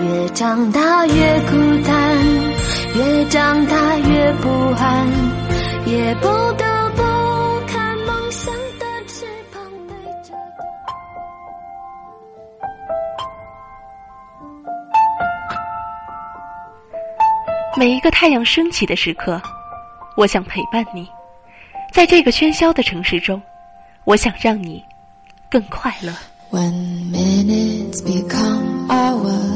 越长大越孤单，越长大越不安，也不得不看梦想的翅膀被折断。每一个太阳升起的时刻，我想陪伴你。在这个喧嚣的城市中，我想让你更快乐。When minutes become hours,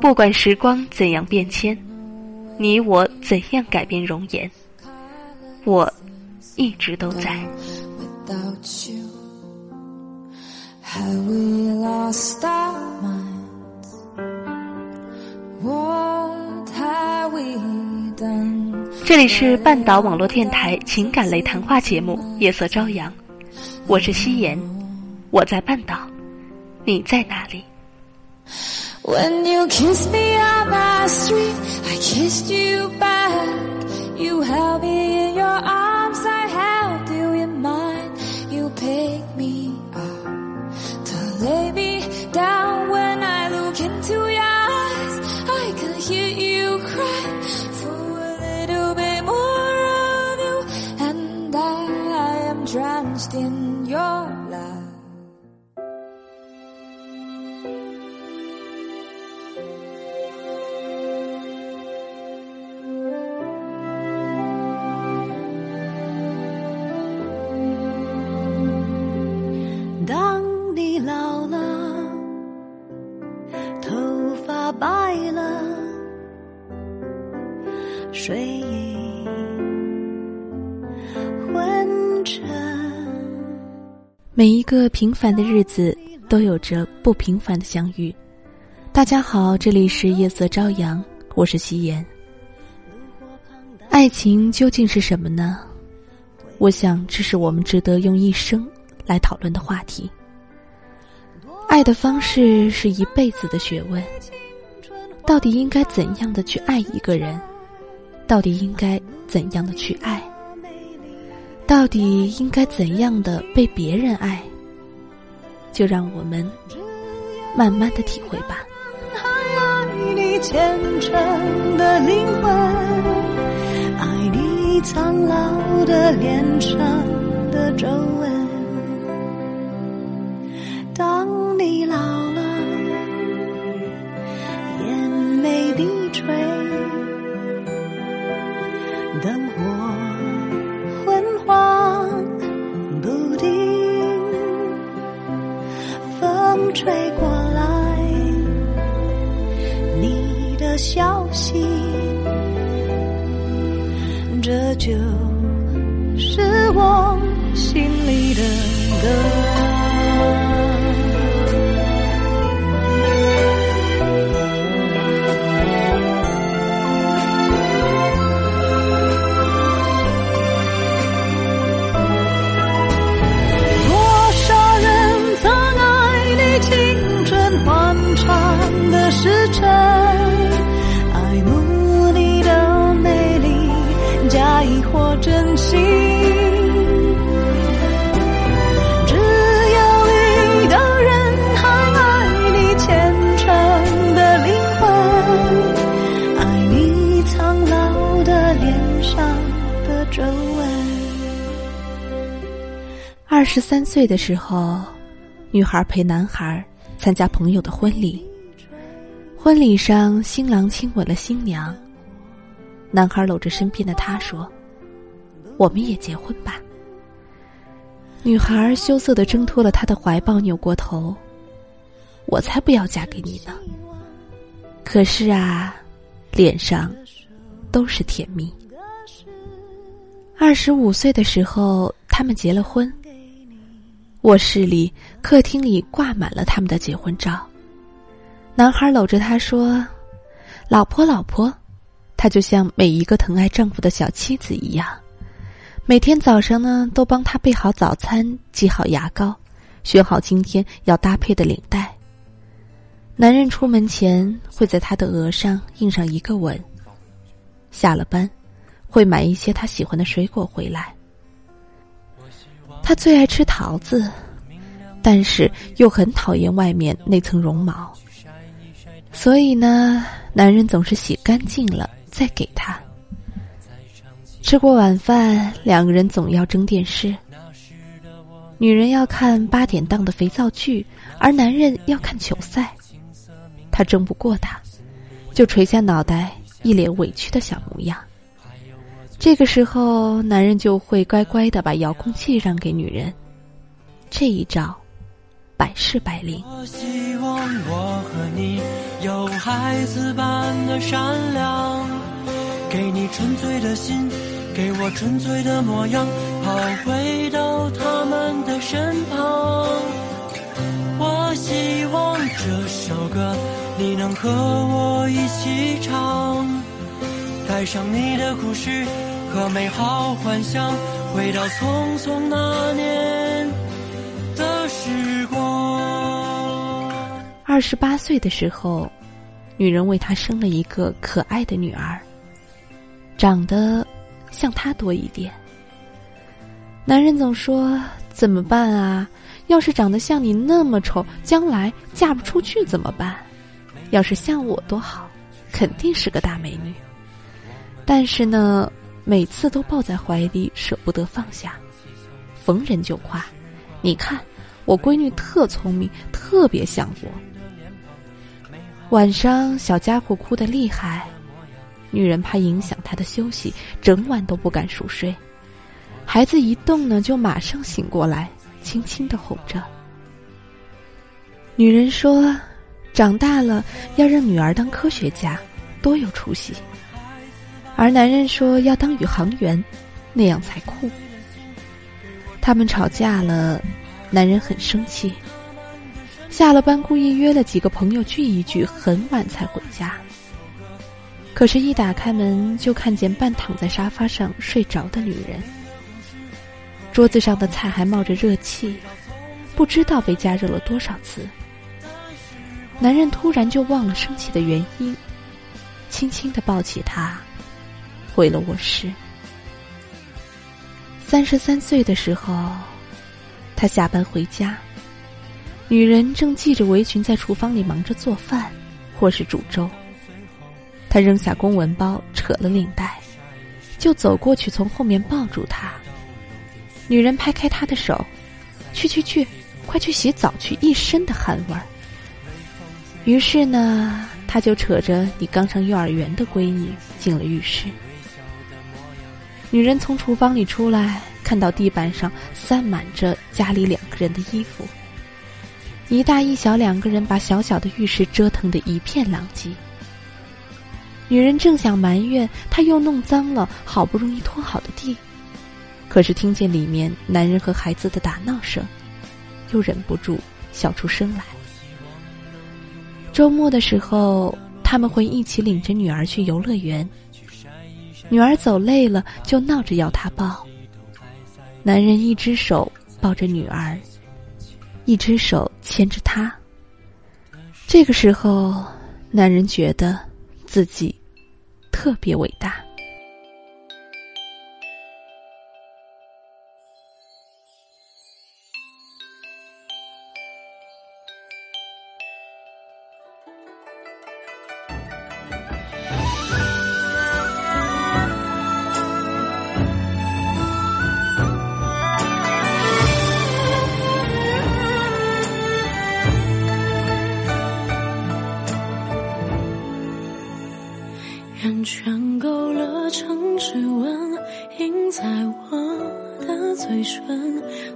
不管时光怎样变迁，你我怎样改变容颜，我一直都在。这里是半岛网络电台情感类谈话节目《夜色朝阳》，我是夕颜，我在半岛，你在哪里？When you kissed me on the street, I kissed you back. You held me in your arms, 个平凡的日子都有着不平凡的相遇。大家好，这里是夜色朝阳，我是夕颜。爱情究竟是什么呢？我想，这是我们值得用一生来讨论的话题。爱的方式是一辈子的学问，到底应该怎样的去爱一个人？到底应该怎样的去爱？到底应该怎样的被别人爱？就让我们慢慢的体会吧。还爱你虔诚的灵魂，爱你苍老的脸上的皱纹。当你老十三岁的时候，女孩陪男孩参加朋友的婚礼。婚礼上，新郎亲吻了新娘。男孩搂着身边的她说：“我们也结婚吧。”女孩羞涩的挣脱了他的怀抱，扭过头：“我才不要嫁给你呢。”可是啊，脸上都是甜蜜。二十五岁的时候，他们结了婚。卧室里、客厅里挂满了他们的结婚照。男孩搂着她说：“老婆，老婆。”他就像每一个疼爱丈夫的小妻子一样，每天早上呢都帮他备好早餐、系好牙膏、选好今天要搭配的领带。男人出门前会在她的额上印上一个吻。下了班，会买一些他喜欢的水果回来。他最爱吃桃子，但是又很讨厌外面那层绒毛，所以呢，男人总是洗干净了。再给他吃过晚饭，两个人总要争电视。女人要看八点档的肥皂剧，而男人要看球赛。他争不过他，就垂下脑袋，一脸委屈的小模样。这个时候，男人就会乖乖的把遥控器让给女人。这一招，百试百灵。我希望我和你有孩子般的善良。给你纯粹的心，给我纯粹的模样，好回到他们的身旁。我希望这首歌你能和我一起唱，带上你的故事和美好幻想，回到匆匆那年的时光。二十八岁的时候，女人为他生了一个可爱的女儿。长得像他多一点。男人总说：“怎么办啊？要是长得像你那么丑，将来嫁不出去怎么办？要是像我多好，肯定是个大美女。”但是呢，每次都抱在怀里，舍不得放下，逢人就夸：“你看，我闺女特聪明，特别像我。”晚上，小家伙哭得厉害。女人怕影响他的休息，整晚都不敢熟睡。孩子一动呢，就马上醒过来，轻轻的哄着。女人说：“长大了要让女儿当科学家，多有出息。”而男人说要当宇航员，那样才酷。他们吵架了，男人很生气。下了班，故意约了几个朋友聚一聚，很晚才回家。可是，一打开门就看见半躺在沙发上睡着的女人。桌子上的菜还冒着热气，不知道被加热了多少次。男人突然就忘了生气的原因，轻轻的抱起她，回了卧室。三十三岁的时候，他下班回家，女人正系着围裙在厨房里忙着做饭，或是煮粥。他扔下公文包，扯了领带，就走过去，从后面抱住她。女人拍开他的手：“去去去，快去洗澡去！”一身的汗味儿。于是呢，他就扯着你刚上幼儿园的闺女进了浴室。女人从厨房里出来，看到地板上散满着家里两个人的衣服，一大一小两个人把小小的浴室折腾得一片狼藉。女人正想埋怨，他又弄脏了好不容易拖好的地，可是听见里面男人和孩子的打闹声，又忍不住笑出声来。周末的时候，他们会一起领着女儿去游乐园。女儿走累了，就闹着要他抱。男人一只手抱着女儿，一只手牵着她。这个时候，男人觉得。自己特别伟大。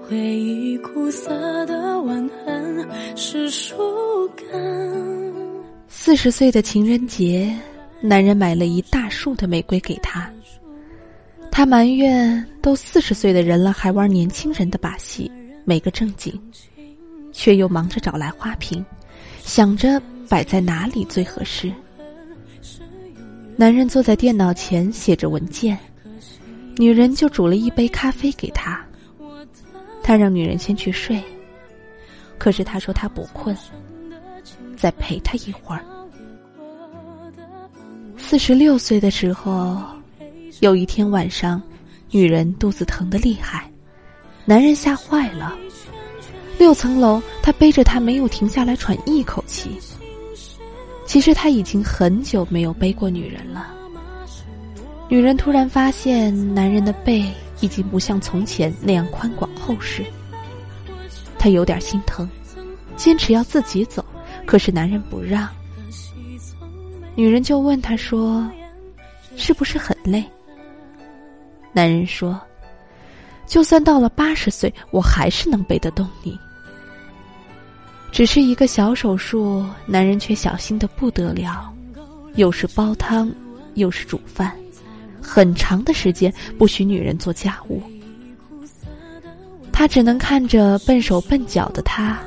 回忆苦涩的吻痕是树根。四十岁的情人节，男人买了一大束的玫瑰给她，她埋怨都四十岁的人了还玩年轻人的把戏，没个正经，却又忙着找来花瓶，想着摆在哪里最合适。男人坐在电脑前写着文件，女人就煮了一杯咖啡给他。他让女人先去睡，可是他说他不困，再陪他一会儿。四十六岁的时候，有一天晚上，女人肚子疼得厉害，男人吓坏了。六层楼，他背着她没有停下来喘一口气。其实他已经很久没有背过女人了。女人突然发现，男人的背已经不像从前那样宽广厚实。他有点心疼，坚持要自己走，可是男人不让。女人就问他说：“是不是很累？”男人说：“就算到了八十岁，我还是能背得动你。”只是一个小手术，男人却小心的不得了，又是煲汤，又是煮饭，很长的时间不许女人做家务。他只能看着笨手笨脚的他，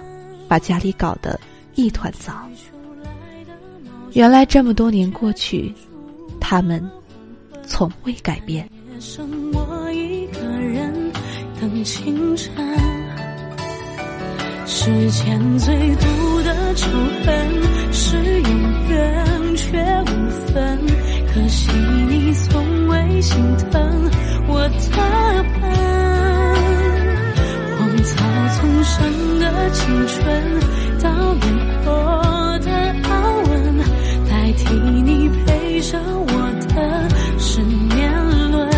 把家里搞得一团糟。原来这么多年过去，他们从未改变。剩我一个人等清晨。世间最毒的仇恨是永远却无分，可惜你从未心疼我的笨。荒草丛生的青春，到年过的安稳，代替你陪着我的是年轮，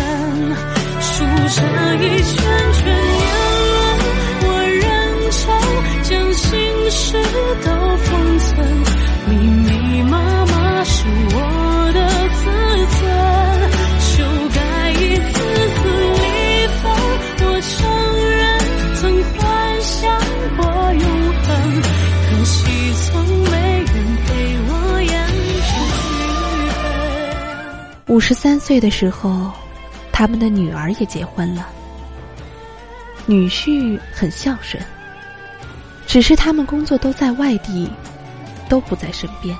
数着一圈五十三岁的时候，他们的女儿也结婚了。女婿很孝顺，只是他们工作都在外地，都不在身边。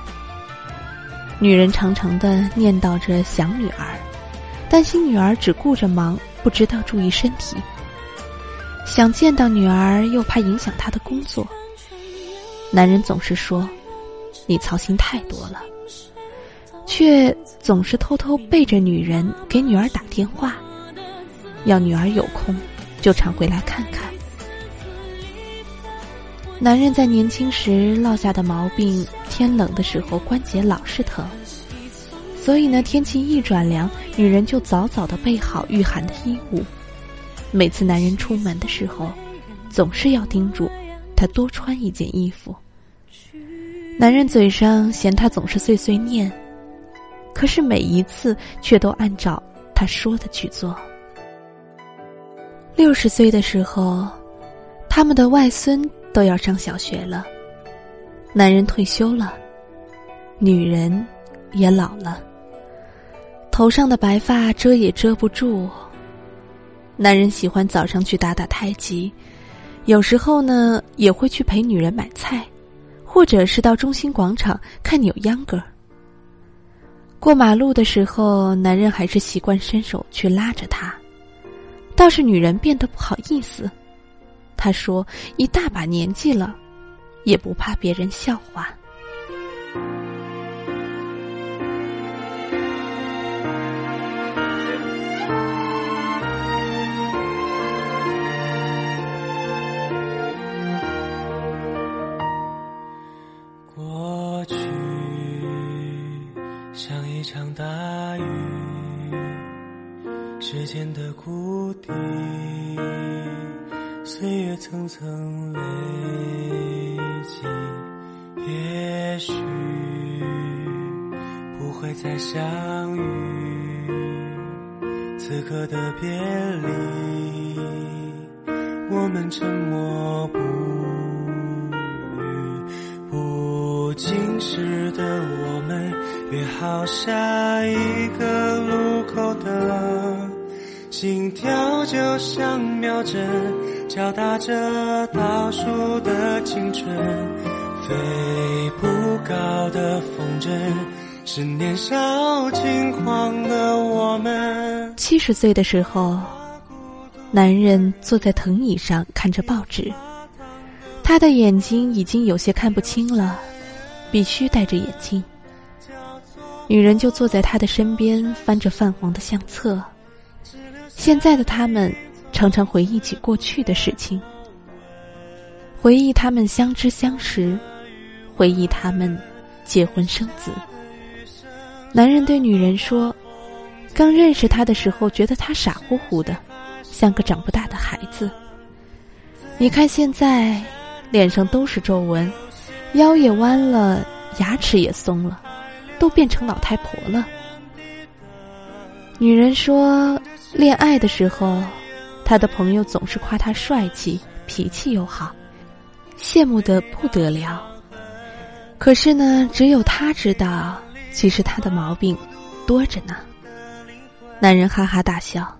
女人常常的念叨着想女儿，担心女儿只顾着忙，不知道注意身体。想见到女儿，又怕影响她的工作。男人总是说：“你操心太多了。”却总是偷偷背着女人给女儿打电话，要女儿有空就常回来看看。男人在年轻时落下的毛病，天冷的时候关节老是疼，所以呢，天气一转凉，女人就早早的备好御寒的衣物。每次男人出门的时候，总是要叮嘱他多穿一件衣服。男人嘴上嫌他总是碎碎念。可是每一次却都按照他说的去做。六十岁的时候，他们的外孙都要上小学了。男人退休了，女人也老了，头上的白发遮也遮不住。男人喜欢早上去打打太极，有时候呢也会去陪女人买菜，或者是到中心广场看扭秧歌。过马路的时候，男人还是习惯伸手去拉着她，倒是女人变得不好意思。她说：“一大把年纪了，也不怕别人笑话。”时间的谷底，岁月层层累积，也许不会再相遇。此刻的别离，我们沉默不语。不经事的我们，约好下一个路。心跳就像秒针，敲打着倒数的青春。飞不高的风筝，是年少轻狂的我们。七十岁的时候，男人坐在藤椅上看着报纸，他的眼睛已经有些看不清了，必须戴着眼镜。女人就坐在他的身边，翻着泛黄的相册。现在的他们常常回忆起过去的事情，回忆他们相知相识，回忆他们结婚生子。男人对女人说：“刚认识他的时候，觉得他傻乎乎的，像个长不大的孩子。你看现在，脸上都是皱纹，腰也弯了，牙齿也松了。”都变成老太婆了。女人说，恋爱的时候，她的朋友总是夸她帅气、脾气又好，羡慕的不得了。可是呢，只有她知道，其实她的毛病多着呢。男人哈哈大笑：“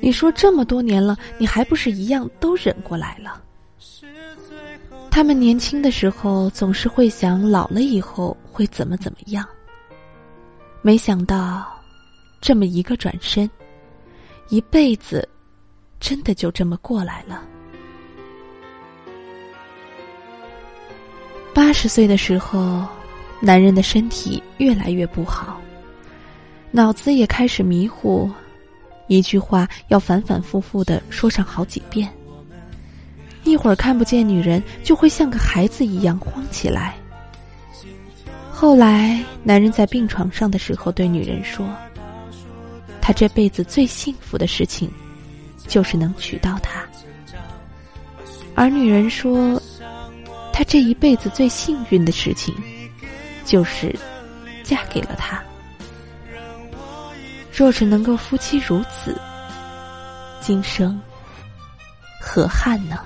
你说这么多年了，你还不是一样都忍过来了？”他们年轻的时候总是会想，老了以后会怎么怎么样。没想到，这么一个转身，一辈子真的就这么过来了。八十岁的时候，男人的身体越来越不好，脑子也开始迷糊，一句话要反反复复的说上好几遍。一会儿看不见女人，就会像个孩子一样慌起来。后来，男人在病床上的时候对女人说：“他这辈子最幸福的事情，就是能娶到她。”而女人说：“他这一辈子最幸运的事情，就是嫁给了他。若是能够夫妻如此，今生。”何憾呢？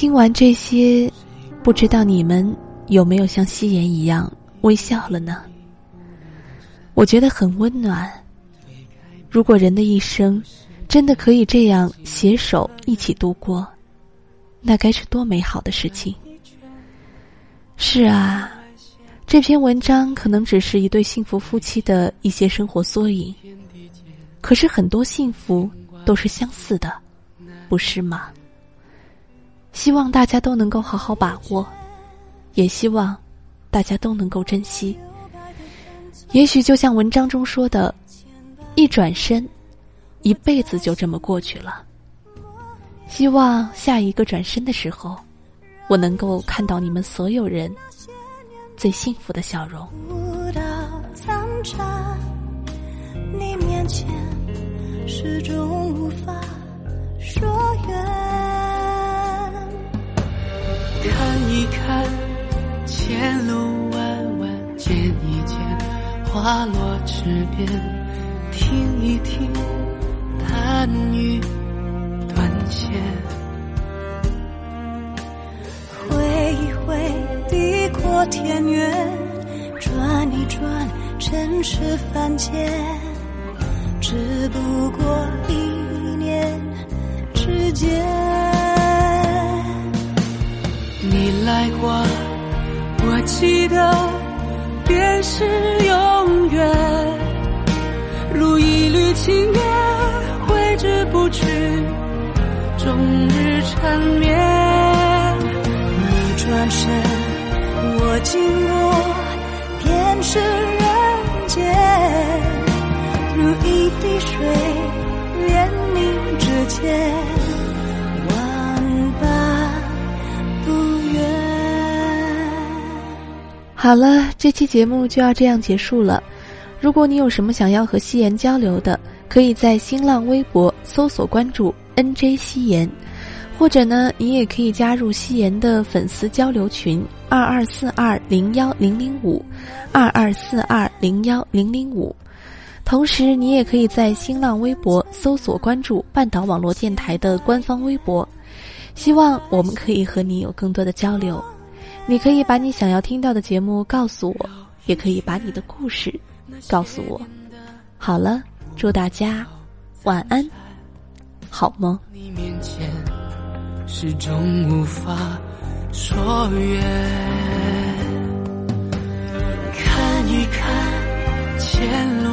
听完这些，不知道你们有没有像夕颜一样微笑了呢？我觉得很温暖。如果人的一生真的可以这样携手一起度过，那该是多美好的事情！是啊，这篇文章可能只是一对幸福夫妻的一些生活缩影，可是很多幸福都是相似的，不是吗？希望大家都能够好好把握，也希望大家都能够珍惜。也许就像文章中说的，一转身，一辈子就这么过去了。希望下一个转身的时候，我能够看到你们所有人最幸福的笑容。你面前始终无法说远。看一看前路弯弯，见一见花落池边，听一听弹雨断线。挥一挥地阔天远，转一转尘世凡间，只不过一念之间。你来过，我记得，便是永远。如一缕青烟，挥之不去，终日缠绵。你转身，我经过，便是人间。如一滴水，好了，这期节目就要这样结束了。如果你有什么想要和夕颜交流的，可以在新浪微博搜索关注 “nj 夕颜”，或者呢，你也可以加入夕颜的粉丝交流群二二四二零幺零零五二二四二零幺零零五。同时，你也可以在新浪微博搜索关注半岛网络电台的官方微博，希望我们可以和你有更多的交流。你可以把你想要听到的节目告诉我，也可以把你的故事告诉我。好了，祝大家晚安，好梦。你面前始终无法说远，看一看前路。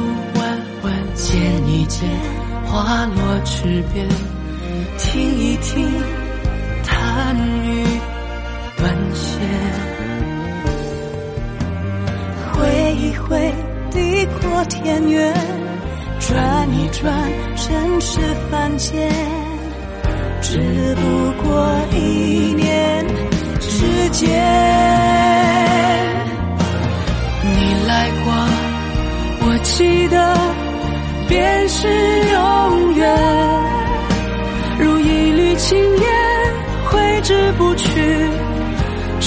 见一见花落池边，听一听弹雨断线，挥一挥地阔天远，转一转尘世凡间，只不过一念之间。你来过，我记得。便是永远，如一缕青烟，挥之不去，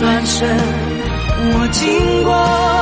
转身，我经过。